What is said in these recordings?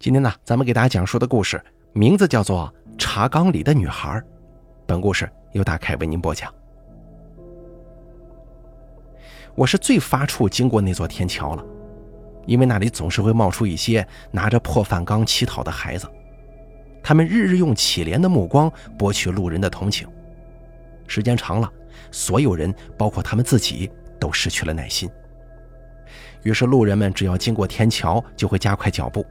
今天呢，咱们给大家讲述的故事名字叫做《茶缸里的女孩》。本故事由大凯为您播讲。我是最发怵经过那座天桥了，因为那里总是会冒出一些拿着破饭缸乞讨的孩子，他们日日用乞怜的目光博取路人的同情。时间长了，所有人，包括他们自己，都失去了耐心。于是，路人们只要经过天桥，就会加快脚步。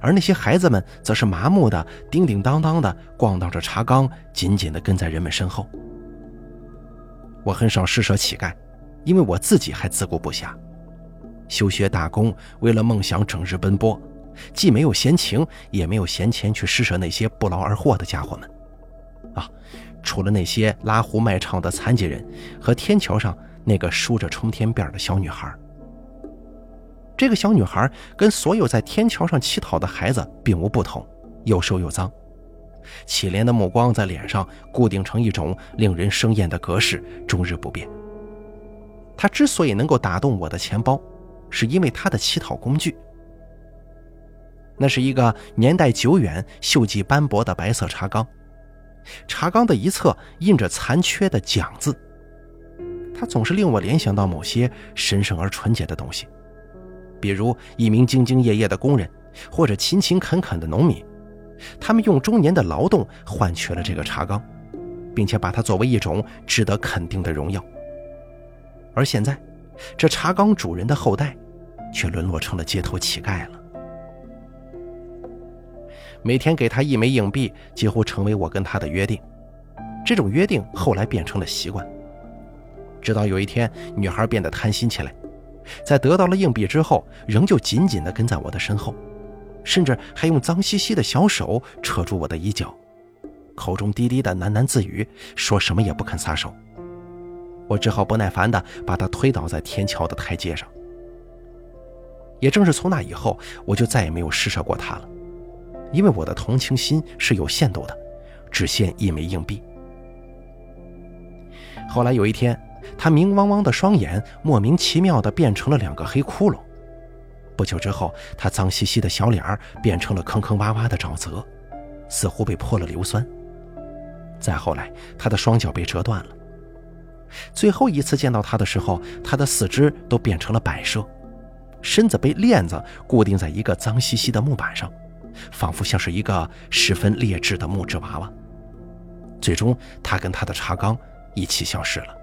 而那些孩子们则是麻木的、叮叮当当的逛荡着茶缸，紧紧地跟在人们身后。我很少施舍乞丐，因为我自己还自顾不暇，休学打工，为了梦想整日奔波，既没有闲情，也没有闲钱去施舍那些不劳而获的家伙们。啊，除了那些拉胡卖唱的残疾人和天桥上那个梳着冲天辫的小女孩。这个小女孩跟所有在天桥上乞讨的孩子并无不同，又瘦又脏，乞怜的目光在脸上固定成一种令人生厌的格式，终日不变。她之所以能够打动我的钱包，是因为她的乞讨工具。那是一个年代久远、锈迹斑驳的白色茶缸，茶缸的一侧印着残缺的“奖”字，它总是令我联想到某些神圣而纯洁的东西。比如一名兢兢业业的工人，或者勤勤恳恳的农民，他们用中年的劳动换取了这个茶缸，并且把它作为一种值得肯定的荣耀。而现在，这茶缸主人的后代，却沦落成了街头乞丐了。每天给他一枚硬币，几乎成为我跟他的约定。这种约定后来变成了习惯，直到有一天，女孩变得贪心起来。在得到了硬币之后，仍旧紧紧地跟在我的身后，甚至还用脏兮兮的小手扯住我的衣角，口中低低的喃喃自语，说什么也不肯撒手。我只好不耐烦地把他推倒在天桥的台阶上。也正是从那以后，我就再也没有施舍过他了，因为我的同情心是有限度的，只限一枚硬币。后来有一天。他明汪汪的双眼莫名其妙地变成了两个黑窟窿。不久之后，他脏兮兮的小脸儿变成了坑坑洼洼的沼泽，似乎被泼了硫酸。再后来，他的双脚被折断了。最后一次见到他的时候，他的四肢都变成了摆设，身子被链子固定在一个脏兮兮的木板上，仿佛像是一个十分劣质的木质娃娃。最终，他跟他的茶缸一起消失了。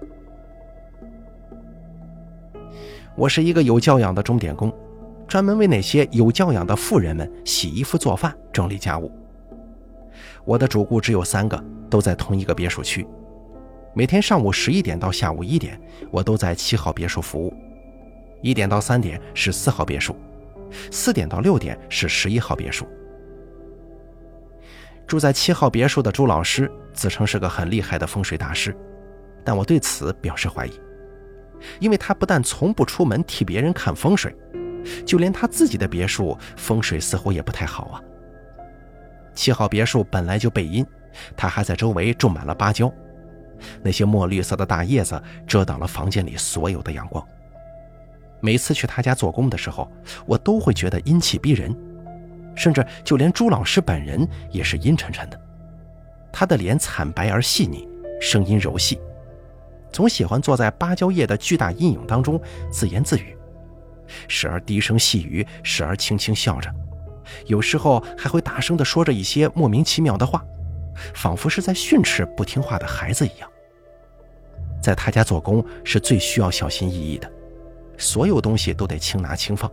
我是一个有教养的钟点工，专门为那些有教养的富人们洗衣服、做饭、整理家务。我的主顾只有三个，都在同一个别墅区。每天上午十一点到下午一点，我都在七号别墅服务；一点到三点是四号别墅，四点到六点是十一号别墅。住在七号别墅的朱老师自称是个很厉害的风水大师，但我对此表示怀疑。因为他不但从不出门替别人看风水，就连他自己的别墅风水似乎也不太好啊。七号别墅本来就背阴，他还在周围种满了芭蕉，那些墨绿色的大叶子遮挡了房间里所有的阳光。每次去他家做工的时候，我都会觉得阴气逼人，甚至就连朱老师本人也是阴沉沉的。他的脸惨白而细腻，声音柔细。总喜欢坐在芭蕉叶的巨大阴影当中自言自语，时而低声细语，时而轻轻笑着，有时候还会大声地说着一些莫名其妙的话，仿佛是在训斥不听话的孩子一样。在他家做工是最需要小心翼翼的，所有东西都得轻拿轻放，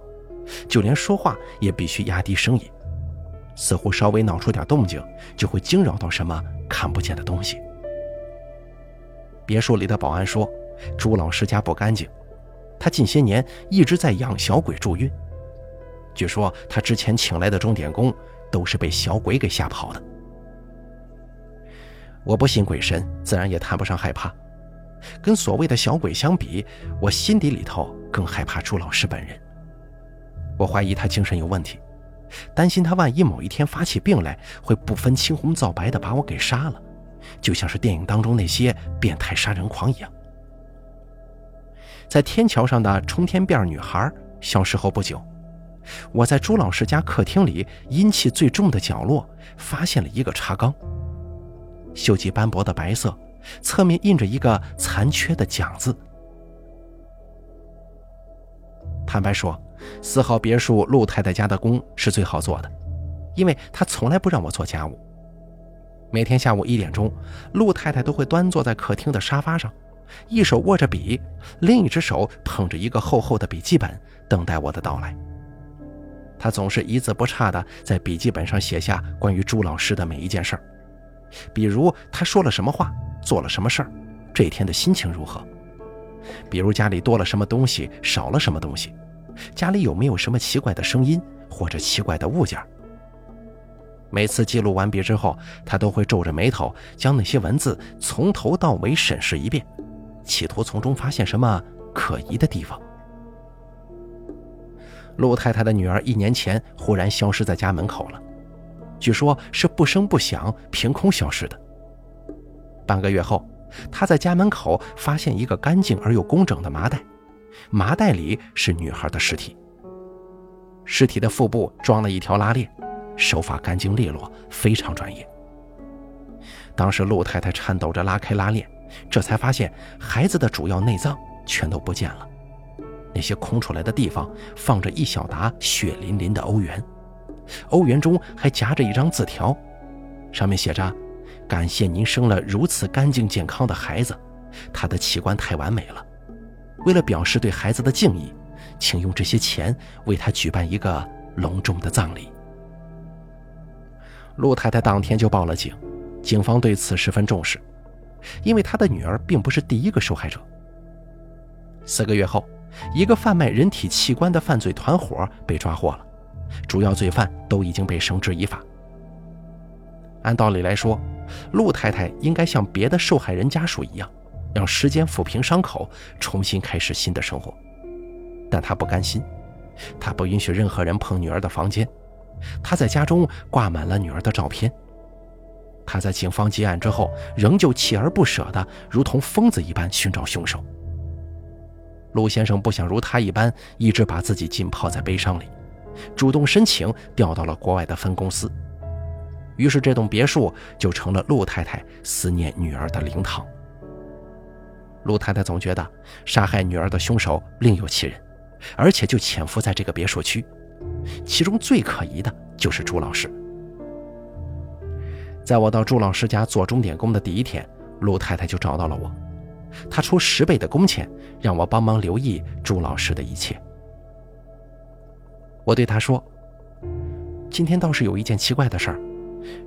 就连说话也必须压低声音，似乎稍微闹出点动静，就会惊扰到什么看不见的东西。别墅里的保安说：“朱老师家不干净，他近些年一直在养小鬼助运。据说他之前请来的钟点工都是被小鬼给吓跑的。”我不信鬼神，自然也谈不上害怕。跟所谓的小鬼相比，我心底里头更害怕朱老师本人。我怀疑他精神有问题，担心他万一某一天发起病来，会不分青红皂白的把我给杀了。就像是电影当中那些变态杀人狂一样。在天桥上的冲天辫女孩消失后不久，我在朱老师家客厅里阴气最重的角落发现了一个茶缸，锈迹斑驳的白色，侧面印着一个残缺的“蒋”字。坦白说，四号别墅陆太太家的工是最好做的，因为她从来不让我做家务。每天下午一点钟，陆太太都会端坐在客厅的沙发上，一手握着笔，另一只手捧着一个厚厚的笔记本，等待我的到来。她总是一字不差地在笔记本上写下关于朱老师的每一件事儿，比如他说了什么话，做了什么事儿，这一天的心情如何；比如家里多了什么东西，少了什么东西，家里有没有什么奇怪的声音或者奇怪的物件。每次记录完毕之后，他都会皱着眉头将那些文字从头到尾审视一遍，企图从中发现什么可疑的地方。陆太太的女儿一年前忽然消失在家门口了，据说是不声不响，凭空消失的。半个月后，她在家门口发现一个干净而又工整的麻袋，麻袋里是女孩的尸体。尸体的腹部装了一条拉链，手法干净利落，非常专业。当时陆太太颤抖着拉开拉链，这才发现孩子的主要内脏全都不见了。那些空出来的地方放着一小沓血淋淋的欧元，欧元中还夹着一张字条，上面写着：“感谢您生了如此干净健康的孩子，他的器官太完美了。为了表示对孩子的敬意，请用这些钱为他举办一个隆重的葬礼。”陆太太当天就报了警，警方对此十分重视，因为她的女儿并不是第一个受害者。四个月后。一个贩卖人体器官的犯罪团伙被抓获了，主要罪犯都已经被绳之以法。按道理来说，陆太太应该像别的受害人家属一样，让时间抚平伤口，重新开始新的生活。但她不甘心，她不允许任何人碰女儿的房间，他在家中挂满了女儿的照片。他在警方结案之后，仍旧锲而不舍地，如同疯子一般寻找凶手。陆先生不想如他一般一直把自己浸泡在悲伤里，主动申请调到了国外的分公司。于是，这栋别墅就成了陆太太思念女儿的灵堂。陆太太总觉得杀害女儿的凶手另有其人，而且就潜伏在这个别墅区。其中最可疑的就是朱老师。在我到朱老师家做钟点工的第一天，陆太太就找到了我。她出十倍的工钱，让我帮忙留意朱老师的一切。我对她说：“今天倒是有一件奇怪的事儿，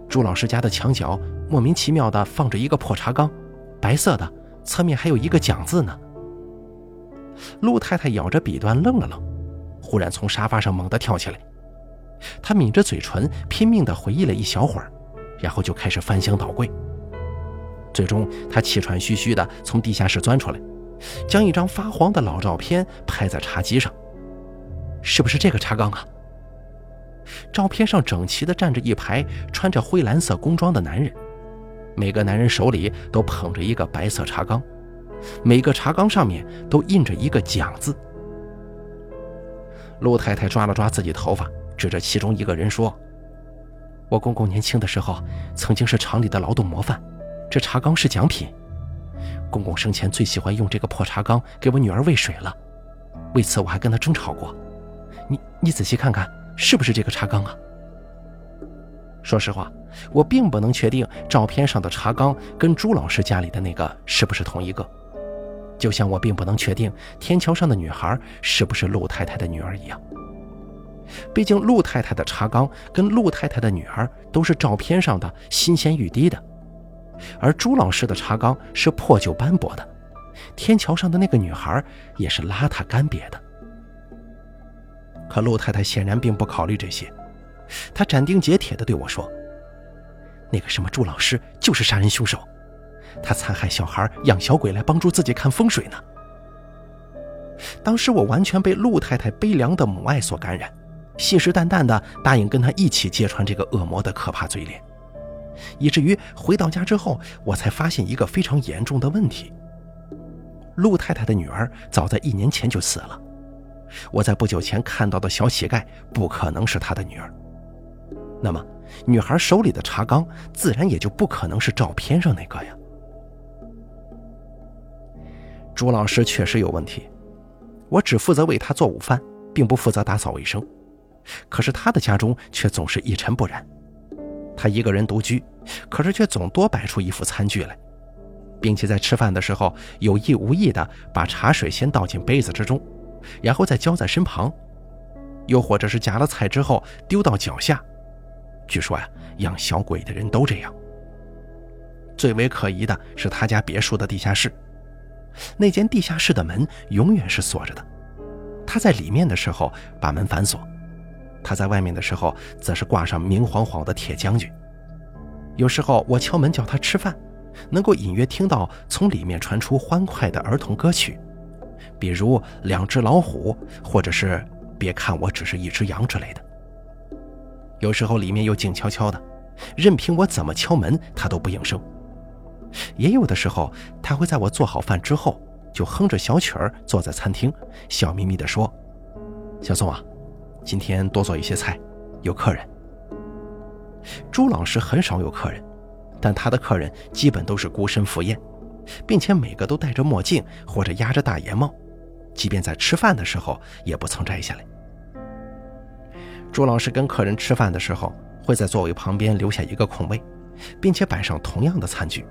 朱老师家的墙角莫名其妙的放着一个破茶缸，白色的，侧面还有一个奖字呢。”陆太太咬着笔端愣了愣，忽然从沙发上猛地跳起来，她抿着嘴唇，拼命地回忆了一小会儿，然后就开始翻箱倒柜。最终，他气喘吁吁地从地下室钻出来，将一张发黄的老照片拍在茶几上。是不是这个茶缸啊？照片上整齐地站着一排穿着灰蓝色工装的男人，每个男人手里都捧着一个白色茶缸，每个茶缸上面都印着一个“奖”字。陆太太抓了抓自己头发，指着其中一个人说：“我公公年轻的时候曾经是厂里的劳动模范。”这茶缸是奖品，公公生前最喜欢用这个破茶缸给我女儿喂水了，为此我还跟他争吵过。你你仔细看看，是不是这个茶缸啊？说实话，我并不能确定照片上的茶缸跟朱老师家里的那个是不是同一个，就像我并不能确定天桥上的女孩是不是陆太太的女儿一样。毕竟陆太太的茶缸跟陆太太的女儿都是照片上的新鲜欲滴的。而朱老师的茶缸是破旧斑驳的，天桥上的那个女孩也是邋遢干瘪的。可陆太太显然并不考虑这些，她斩钉截铁地对我说：“那个什么朱老师就是杀人凶手，他残害小孩，养小鬼来帮助自己看风水呢。”当时我完全被陆太太悲凉的母爱所感染，信誓旦旦地答应跟她一起揭穿这个恶魔的可怕嘴脸。以至于回到家之后，我才发现一个非常严重的问题：陆太太的女儿早在一年前就死了，我在不久前看到的小乞丐不可能是他的女儿。那么，女孩手里的茶缸自然也就不可能是照片上那个呀。朱老师确实有问题，我只负责为他做午饭，并不负责打扫卫生。可是他的家中却总是一尘不染。他一个人独居，可是却总多摆出一副餐具来，并且在吃饭的时候有意无意的把茶水先倒进杯子之中，然后再浇在身旁，又或者是夹了菜之后丢到脚下。据说呀，养小鬼的人都这样。最为可疑的是他家别墅的地下室，那间地下室的门永远是锁着的。他在里面的时候把门反锁。他在外面的时候，则是挂上明晃晃的铁将军。有时候我敲门叫他吃饭，能够隐约听到从里面传出欢快的儿童歌曲，比如《两只老虎》或者是“别看我只是一只羊”之类的。有时候里面又静悄悄的，任凭我怎么敲门，他都不应声。也有的时候，他会在我做好饭之后，就哼着小曲儿坐在餐厅，笑眯眯地说：“小宋啊。”今天多做一些菜，有客人。朱老师很少有客人，但他的客人基本都是孤身赴宴，并且每个都戴着墨镜或者压着大檐帽，即便在吃饭的时候也不曾摘下来。朱老师跟客人吃饭的时候，会在座位旁边留下一个空位，并且摆上同样的餐具。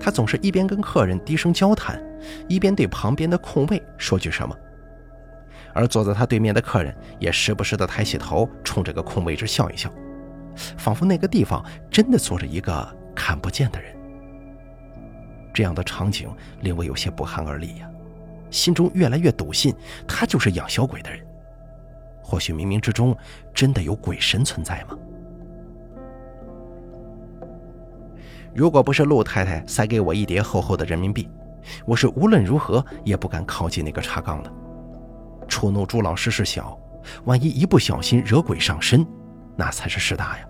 他总是一边跟客人低声交谈，一边对旁边的空位说句什么。而坐在他对面的客人也时不时地抬起头，冲这个空位置笑一笑，仿佛那个地方真的坐着一个看不见的人。这样的场景令我有些不寒而栗呀，心中越来越笃信他就是养小鬼的人。或许冥冥之中真的有鬼神存在吗？如果不是陆太太塞给我一叠厚厚的人民币，我是无论如何也不敢靠近那个茶缸的。触怒朱老师是小，万一一不小心惹鬼上身，那才是事大呀。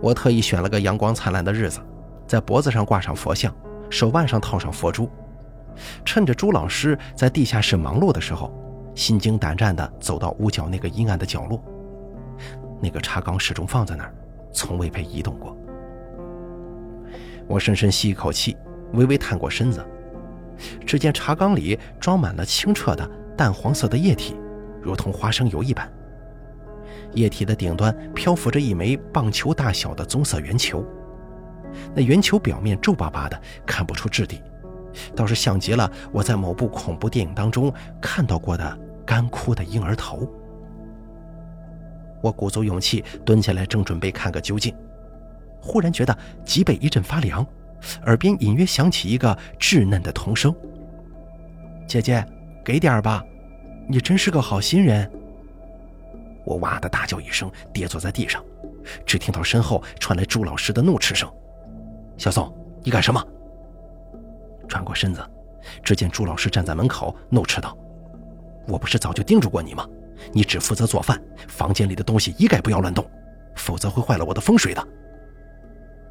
我特意选了个阳光灿烂的日子，在脖子上挂上佛像，手腕上套上佛珠，趁着朱老师在地下室忙碌的时候，心惊胆战地走到屋角那个阴暗的角落。那个茶缸始终放在那儿，从未被移动过。我深深吸一口气，微微探过身子。只见茶缸里装满了清澈的淡黄色的液体，如同花生油一般。液体的顶端漂浮着一枚棒球大小的棕色圆球，那圆球表面皱巴巴的，看不出质地，倒是像极了我在某部恐怖电影当中看到过的干枯的婴儿头。我鼓足勇气蹲下来，正准备看个究竟，忽然觉得脊背一阵发凉。耳边隐约响起一个稚嫩的童声：“姐姐，给点吧，你真是个好心人。”我哇的大叫一声，跌坐在地上，只听到身后传来朱老师的怒斥声：“小宋，你干什么？”转过身子，只见朱老师站在门口，怒斥道：“我不是早就叮嘱过你吗？你只负责做饭，房间里的东西一概不要乱动，否则会坏了我的风水的。”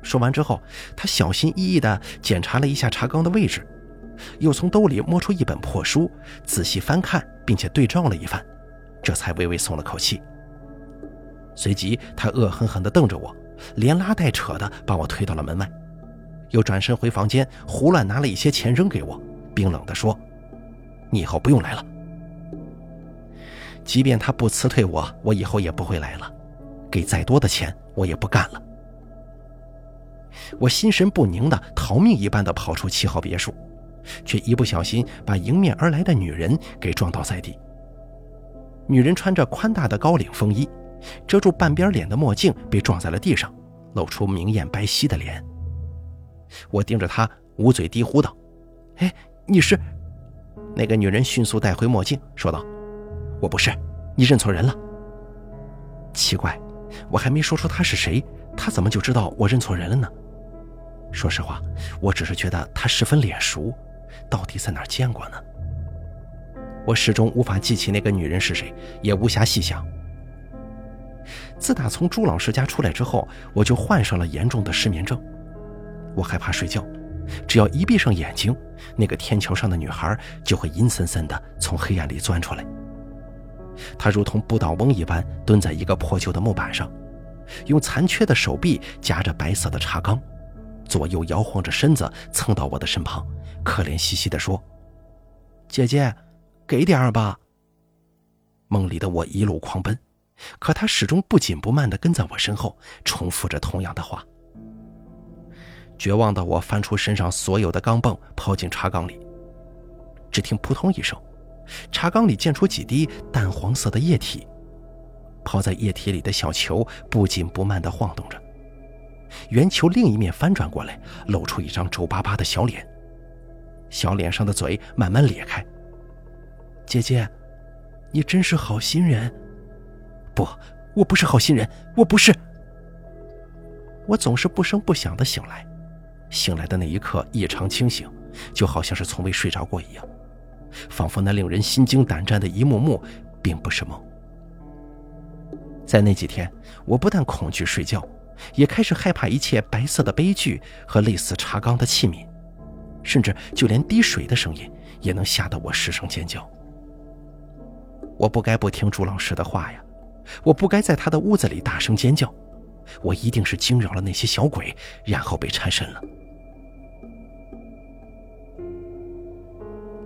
说完之后，他小心翼翼地检查了一下茶缸的位置，又从兜里摸出一本破书，仔细翻看，并且对照了一番，这才微微松了口气。随即，他恶狠狠地瞪着我，连拉带扯地把我推到了门外，又转身回房间，胡乱拿了一些钱扔给我，冰冷地说：“你以后不用来了。即便他不辞退我，我以后也不会来了。给再多的钱，我也不干了。”我心神不宁的逃命一般的跑出七号别墅，却一不小心把迎面而来的女人给撞倒在地。女人穿着宽大的高领风衣，遮住半边脸的墨镜被撞在了地上，露出明艳白皙的脸。我盯着她，捂嘴低呼道：“哎，你是？”那个女人迅速带回墨镜，说道：“我不是，你认错人了。”奇怪，我还没说出她是谁，他怎么就知道我认错人了呢？说实话，我只是觉得他十分脸熟，到底在哪儿见过呢？我始终无法记起那个女人是谁，也无暇细想。自打从朱老师家出来之后，我就患上了严重的失眠症。我害怕睡觉，只要一闭上眼睛，那个天桥上的女孩就会阴森森的从黑暗里钻出来。她如同不倒翁一般蹲在一个破旧的木板上，用残缺的手臂夹着白色的茶缸，左右摇晃着身子蹭到我的身旁，可怜兮兮地说：“姐姐，给点儿吧。”梦里的我一路狂奔，可她始终不紧不慢地跟在我身后，重复着同样的话。绝望的我翻出身上所有的钢镚，抛进茶缸里。只听扑通一声，茶缸里溅出几滴淡黄色的液体。泡在液体里的小球不紧不慢地晃动着，圆球另一面翻转过来，露出一张皱巴巴的小脸。小脸上的嘴慢慢裂开。姐姐，你真是好心人。不，我不是好心人，我不是。我总是不声不响地醒来。醒来的那一刻异常清醒，就好像是从未睡着过一样，仿佛那令人心惊胆战的一幕幕并不是梦。在那几天，我不但恐惧睡觉，也开始害怕一切白色的杯具和类似茶缸的器皿，甚至就连滴水的声音也能吓得我失声尖叫。我不该不听朱老师的话呀，我不该在他的屋子里大声尖叫，我一定是惊扰了那些小鬼，然后被缠身了。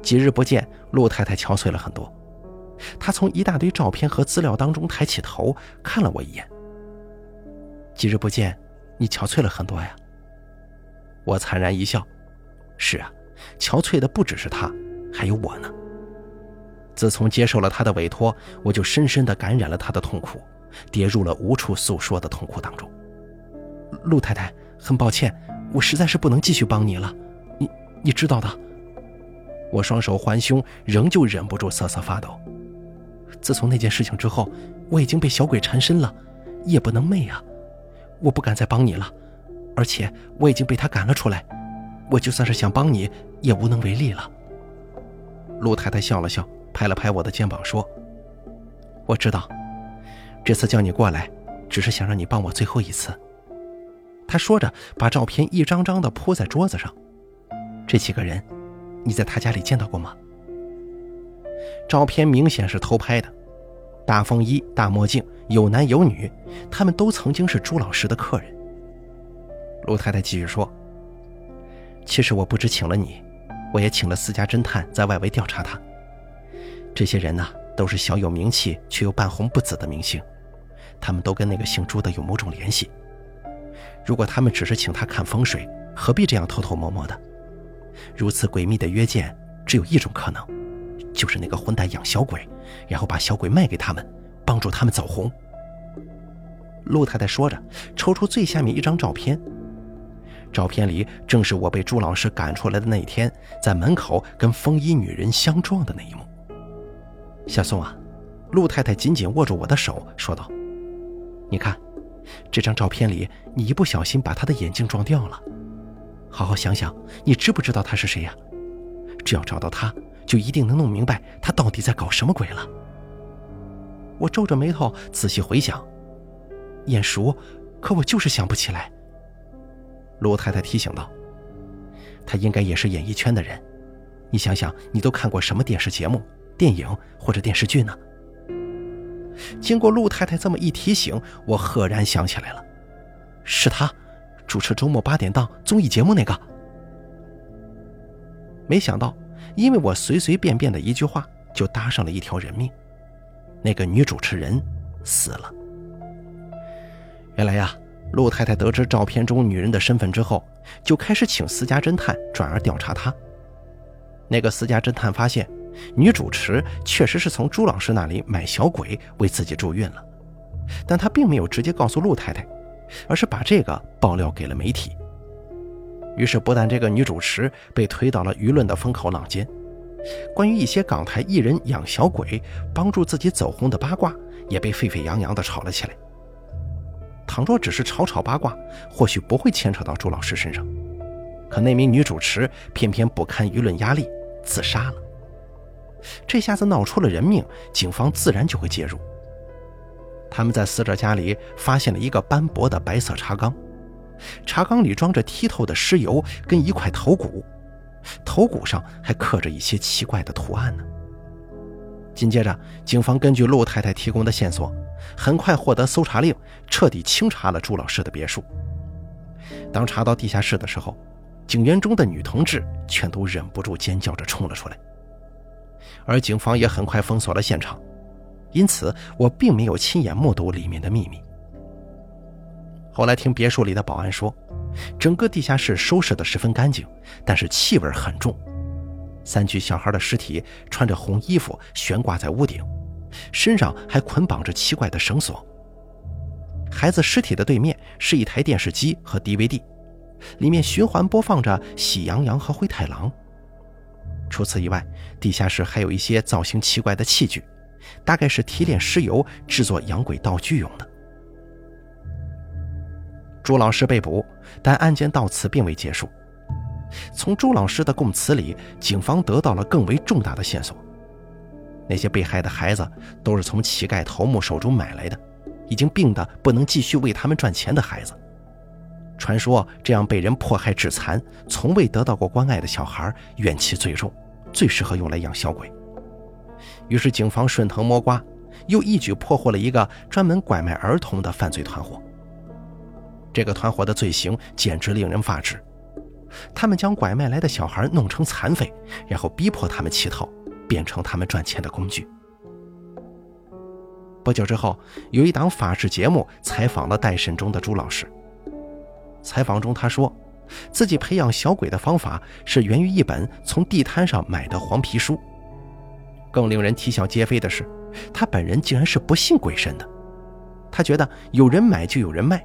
几日不见，陆太太憔悴了很多。她从一大堆照片和资料当中抬起头，看了我一眼。几日不见，你憔悴了很多呀。我惨然一笑：“是啊，憔悴的不只是她，还有我呢。自从接受了她的委托，我就深深地感染了她的痛苦，跌入了无处诉说的痛苦当中。陆太太，很抱歉，我实在是不能继续帮你了。你，你知道的。”我双手环胸，仍旧忍不住瑟瑟发抖。自从那件事情之后，我已经被小鬼缠身了，夜不能寐啊！我不敢再帮你了，而且我已经被他赶了出来，我就算是想帮你，也无能为力了。陆太太笑了笑，拍了拍我的肩膀，说：“我知道，这次叫你过来，只是想让你帮我最后一次。”她说着，把照片一张张地铺在桌子上。这几个人。你在他家里见到过吗？照片明显是偷拍的，大风衣、大墨镜，有男有女，他们都曾经是朱老师的客人。陆太太继续说：“其实我不止请了你，我也请了私家侦探在外围调查他。这些人呢，都是小有名气却又半红不紫的明星，他们都跟那个姓朱的有某种联系。如果他们只是请他看风水，何必这样偷偷摸摸的？”如此诡秘的约见，只有一种可能，就是那个混蛋养小鬼，然后把小鬼卖给他们，帮助他们走红。陆太太说着，抽出最下面一张照片。照片里正是我被朱老师赶出来的那一天，在门口跟风衣女人相撞的那一幕。小宋啊，陆太太紧紧握住我的手，说道：“你看，这张照片里，你一不小心把他的眼镜撞掉了。”好好想想，你知不知道他是谁呀？只要找到他，就一定能弄明白他到底在搞什么鬼了。我皱着眉头仔细回想，眼熟，可我就是想不起来。陆太太提醒道：“他应该也是演艺圈的人，你想想，你都看过什么电视节目、电影或者电视剧呢？”经过陆太太这么一提醒，我赫然想起来了，是他。主持周末八点档综艺节目那个，没想到，因为我随随便便的一句话，就搭上了一条人命。那个女主持人死了。原来呀，陆太太得知照片中女人的身份之后，就开始请私家侦探转而调查她。那个私家侦探发现，女主持确实是从朱老师那里买小鬼为自己助孕了，但他并没有直接告诉陆太太。而是把这个爆料给了媒体，于是不但这个女主持被推到了舆论的风口浪尖，关于一些港台艺人养小鬼帮助自己走红的八卦也被沸沸扬扬地吵了起来。倘若只是炒炒八卦，或许不会牵扯到朱老师身上，可那名女主持偏偏不堪舆论压力自杀了，这下子闹出了人命，警方自然就会介入。他们在死者家里发现了一个斑驳的白色茶缸，茶缸里装着剔透的尸油跟一块头骨，头骨上还刻着一些奇怪的图案呢。紧接着，警方根据陆太太提供的线索，很快获得搜查令，彻底清查了朱老师的别墅。当查到地下室的时候，警员中的女同志全都忍不住尖叫着冲了出来，而警方也很快封锁了现场，因此我并没有亲眼目睹里面的秘密。后来听别墅里的保安说，整个地下室收拾得十分干净，但是气味很重。三具小孩的尸体穿着红衣服悬挂在屋顶，身上还捆绑着奇怪的绳索。孩子尸体的对面是一台电视机和 DVD，里面循环播放着《喜羊羊和灰太狼》。除此以外，地下室还有一些造型奇怪的器具，大概是提炼尸油制作洋鬼道具用的。朱老师被捕，但案件到此并未结束。从朱老师的供词里，警方得到了更为重大的线索。那些被害的孩子都是从乞丐头目手中买来的，已经病得不能继续为他们赚钱的孩子。传说这样被人迫害致残、从未得到过关爱的小孩，怨气最重，最适合用来养小鬼。于是警方顺藤摸瓜，又一举破获了一个专门拐卖儿童的犯罪团伙。这个团伙的罪行简直令人发指。他们将拐卖来的小孩弄成残废，然后逼迫他们乞讨，变成他们赚钱的工具。不久之后，有一档法制节目采访了待审中的朱老师。采访中，他说自己培养小鬼的方法是源于一本从地摊上买的黄皮书。更令人啼笑皆非的是，他本人竟然是不信鬼神的。他觉得有人买就有人卖。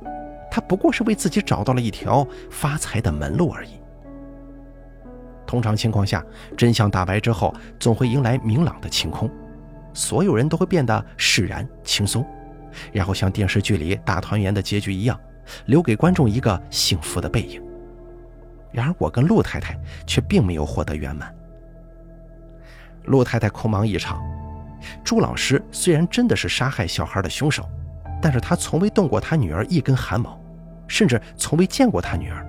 他不过是为自己找到了一条发财的门路而已。通常情况下，真相大白之后，总会迎来明朗的晴空，所有人都会变得释然轻松，然后像电视剧里大团圆的结局一样，留给观众一个幸福的背影。然而，我跟陆太太却并没有获得圆满。陆太太空忙一场。朱老师虽然真的是杀害小孩的凶手。但是他从未动过他女儿一根汗毛，甚至从未见过他女儿。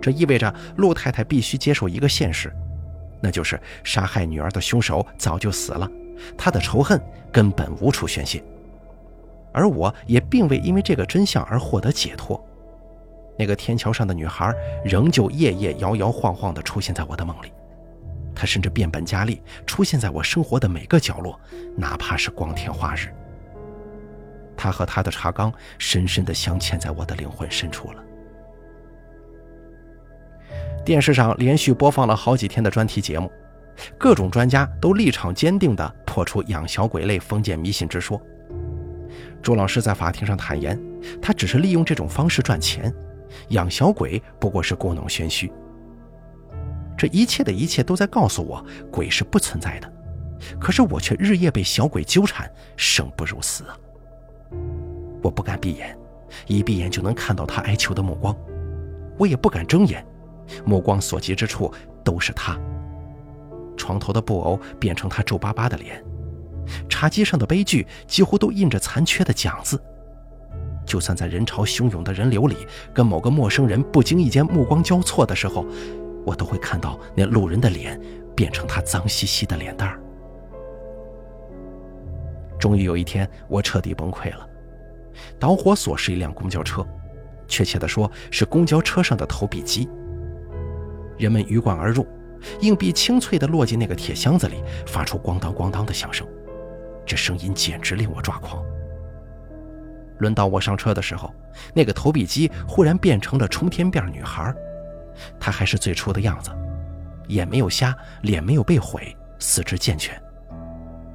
这意味着陆太太必须接受一个现实，那就是杀害女儿的凶手早就死了，他的仇恨根本无处宣泄。而我也并未因为这个真相而获得解脱。那个天桥上的女孩仍旧夜夜摇摇晃晃地出现在我的梦里，她甚至变本加厉，出现在我生活的每个角落，哪怕是光天化日。他和他的茶缸深深地镶嵌在我的灵魂深处了。电视上连续播放了好几天的专题节目，各种专家都立场坚定地破除养小鬼类封建迷信之说。朱老师在法庭上坦言，他只是利用这种方式赚钱，养小鬼不过是故弄玄虚。这一切的一切都在告诉我，鬼是不存在的，可是我却日夜被小鬼纠缠，生不如死啊！我不敢闭眼，一闭眼就能看到他哀求的目光；我也不敢睁眼，目光所及之处都是他。床头的布偶变成他皱巴巴的脸，茶几上的杯具几乎都印着残缺的讲字。就算在人潮汹涌的人流里，跟某个陌生人不经意间目光交错的时候，我都会看到那路人的脸变成他脏兮兮的脸蛋儿。终于有一天，我彻底崩溃了。导火索是一辆公交车，确切的说是公交车上的投币机。人们鱼贯而入，硬币清脆地落进那个铁箱子里，发出咣当咣当的响声，这声音简直令我抓狂。轮到我上车的时候，那个投币机忽然变成了冲天辫女孩，她还是最初的样子，眼没有瞎，脸没有被毁，四肢健全。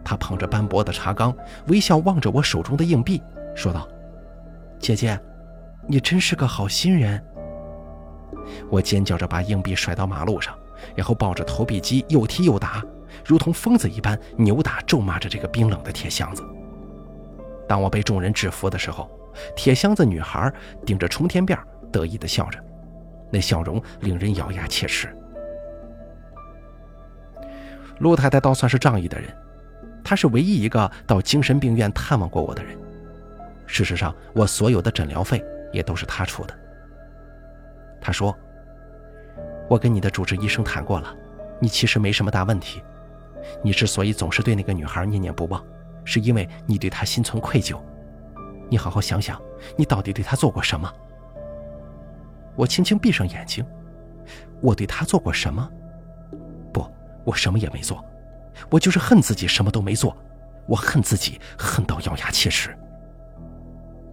她捧着斑驳的茶缸，微笑望着我手中的硬币。说道：“姐姐，你真是个好心人。”我尖叫着把硬币甩到马路上，然后抱着投币机又踢又打，如同疯子一般扭打咒骂着这个冰冷的铁箱子。当我被众人制服的时候，铁箱子女孩顶着冲天辫，得意地笑着，那笑容令人咬牙切齿。陆太太倒算是仗义的人，她是唯一一个到精神病院探望过我的人。事实上，我所有的诊疗费也都是他出的。他说：“我跟你的主治医生谈过了，你其实没什么大问题。你之所以总是对那个女孩念念不忘，是因为你对她心存愧疚。你好好想想，你到底对她做过什么？”我轻轻闭上眼睛，我对她做过什么？不，我什么也没做，我就是恨自己什么都没做，我恨自己恨到咬牙切齿。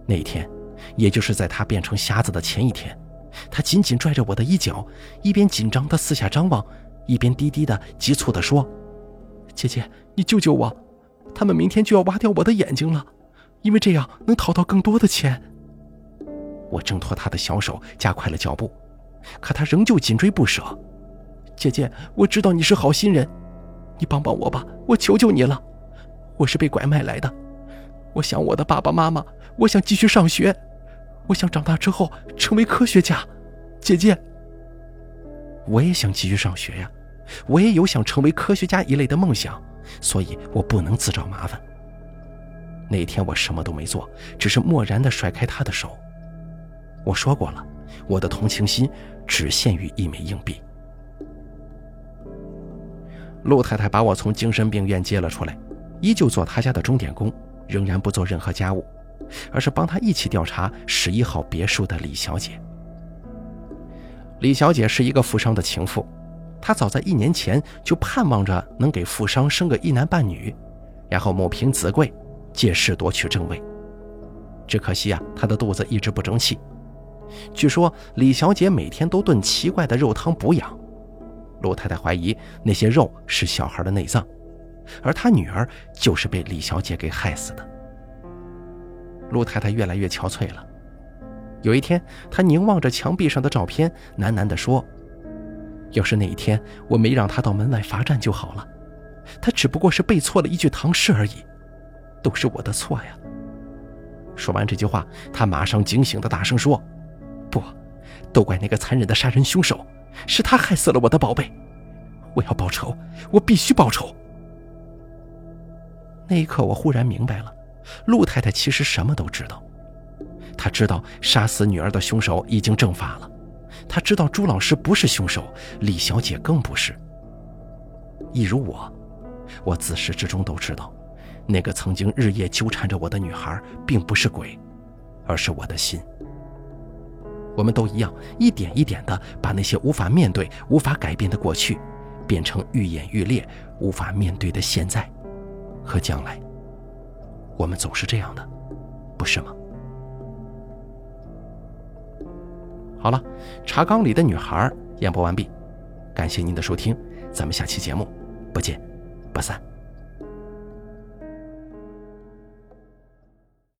那一天，也就是在他变成瞎子的前一天。他紧紧拽着我的衣角，一边紧张地四下张望，一边低低的、急促地说：“姐姐，你救救我！他们明天就要挖掉我的眼睛了，因为这样能讨到更多的钱。”我挣脱他的小手，加快了脚步，可他仍旧紧追不舍。“姐姐，我知道你是好心人，你帮帮我吧，我求求你了！我是被拐卖来的，我想我的爸爸妈妈，我想继续上学。”我想长大之后成为科学家，姐姐。我也想继续上学呀，我也有想成为科学家一类的梦想，所以我不能自找麻烦。那天我什么都没做，只是漠然的甩开他的手。我说过了，我的同情心只限于一枚硬币。陆太太把我从精神病院接了出来，依旧做她家的钟点工，仍然不做任何家务。而是帮他一起调查十一号别墅的李小姐。李小姐是一个富商的情妇，她早在一年前就盼望着能给富商生个一男半女，然后母凭子贵，借势夺取正位。只可惜啊，她的肚子一直不争气。据说李小姐每天都炖奇怪的肉汤补养，陆太太怀疑那些肉是小孩的内脏，而她女儿就是被李小姐给害死的。陆太太越来越憔悴了。有一天，她凝望着墙壁上的照片，喃喃地说：“要是那一天我没让他到门外罚站就好了。他只不过是背错了一句唐诗而已，都是我的错呀。”说完这句话，她马上警醒地大声说：“不，都怪那个残忍的杀人凶手，是他害死了我的宝贝。我要报仇，我必须报仇。”那一刻，我忽然明白了。陆太太其实什么都知道，她知道杀死女儿的凶手已经正法了，她知道朱老师不是凶手，李小姐更不是。一如我，我自始至终都知道，那个曾经日夜纠缠着我的女孩，并不是鬼，而是我的心。我们都一样，一点一点地把那些无法面对、无法改变的过去，变成愈演愈烈、无法面对的现在和将来。我们总是这样的，不是吗？好了，茶缸里的女孩演播完毕，感谢您的收听，咱们下期节目不见不散。